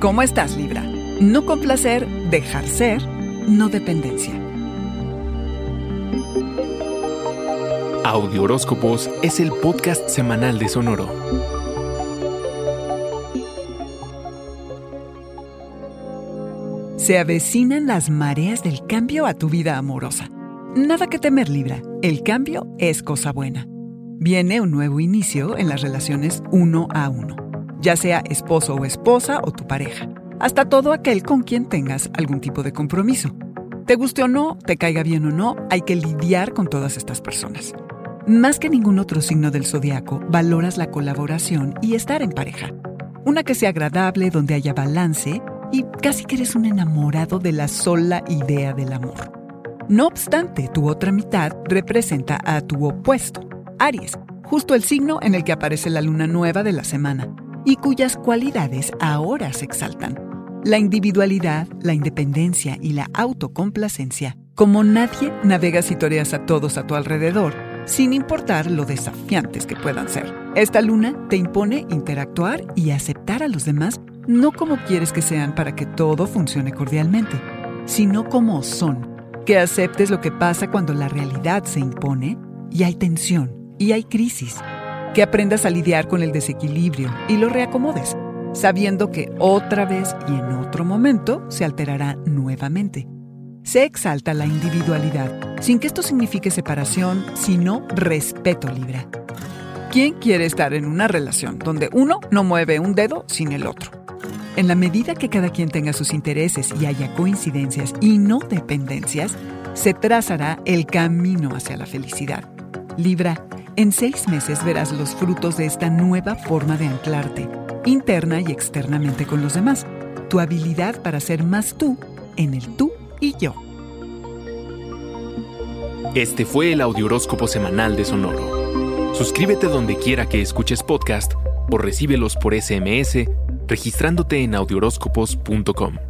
¿Cómo estás, Libra? No complacer, dejar ser, no dependencia. Audio Horóscopos es el podcast semanal de Sonoro. Se avecinan las mareas del cambio a tu vida amorosa. Nada que temer, Libra. El cambio es cosa buena. Viene un nuevo inicio en las relaciones uno a uno, ya sea esposo o esposa o tu pareja hasta todo aquel con quien tengas algún tipo de compromiso. Te guste o no, te caiga bien o no, hay que lidiar con todas estas personas. Más que ningún otro signo del zodiaco, valoras la colaboración y estar en pareja. Una que sea agradable, donde haya balance y casi que eres un enamorado de la sola idea del amor. No obstante, tu otra mitad representa a tu opuesto, Aries, justo el signo en el que aparece la luna nueva de la semana y cuyas cualidades ahora se exaltan la individualidad, la independencia y la autocomplacencia. Como nadie, navegas y toreas a todos a tu alrededor, sin importar lo desafiantes que puedan ser. Esta luna te impone interactuar y aceptar a los demás no como quieres que sean para que todo funcione cordialmente, sino como son. Que aceptes lo que pasa cuando la realidad se impone y hay tensión y hay crisis. Que aprendas a lidiar con el desequilibrio y lo reacomodes sabiendo que otra vez y en otro momento se alterará nuevamente. Se exalta la individualidad, sin que esto signifique separación, sino respeto libre. ¿Quién quiere estar en una relación donde uno no mueve un dedo sin el otro? En la medida que cada quien tenga sus intereses y haya coincidencias y no dependencias, se trazará el camino hacia la felicidad. Libra, en seis meses verás los frutos de esta nueva forma de anclarte interna y externamente con los demás. Tu habilidad para ser más tú en el tú y yo. Este fue el Audioróscopo Semanal de Sonoro. Suscríbete donde quiera que escuches podcast o recíbelos por SMS registrándote en audioróscopos.com.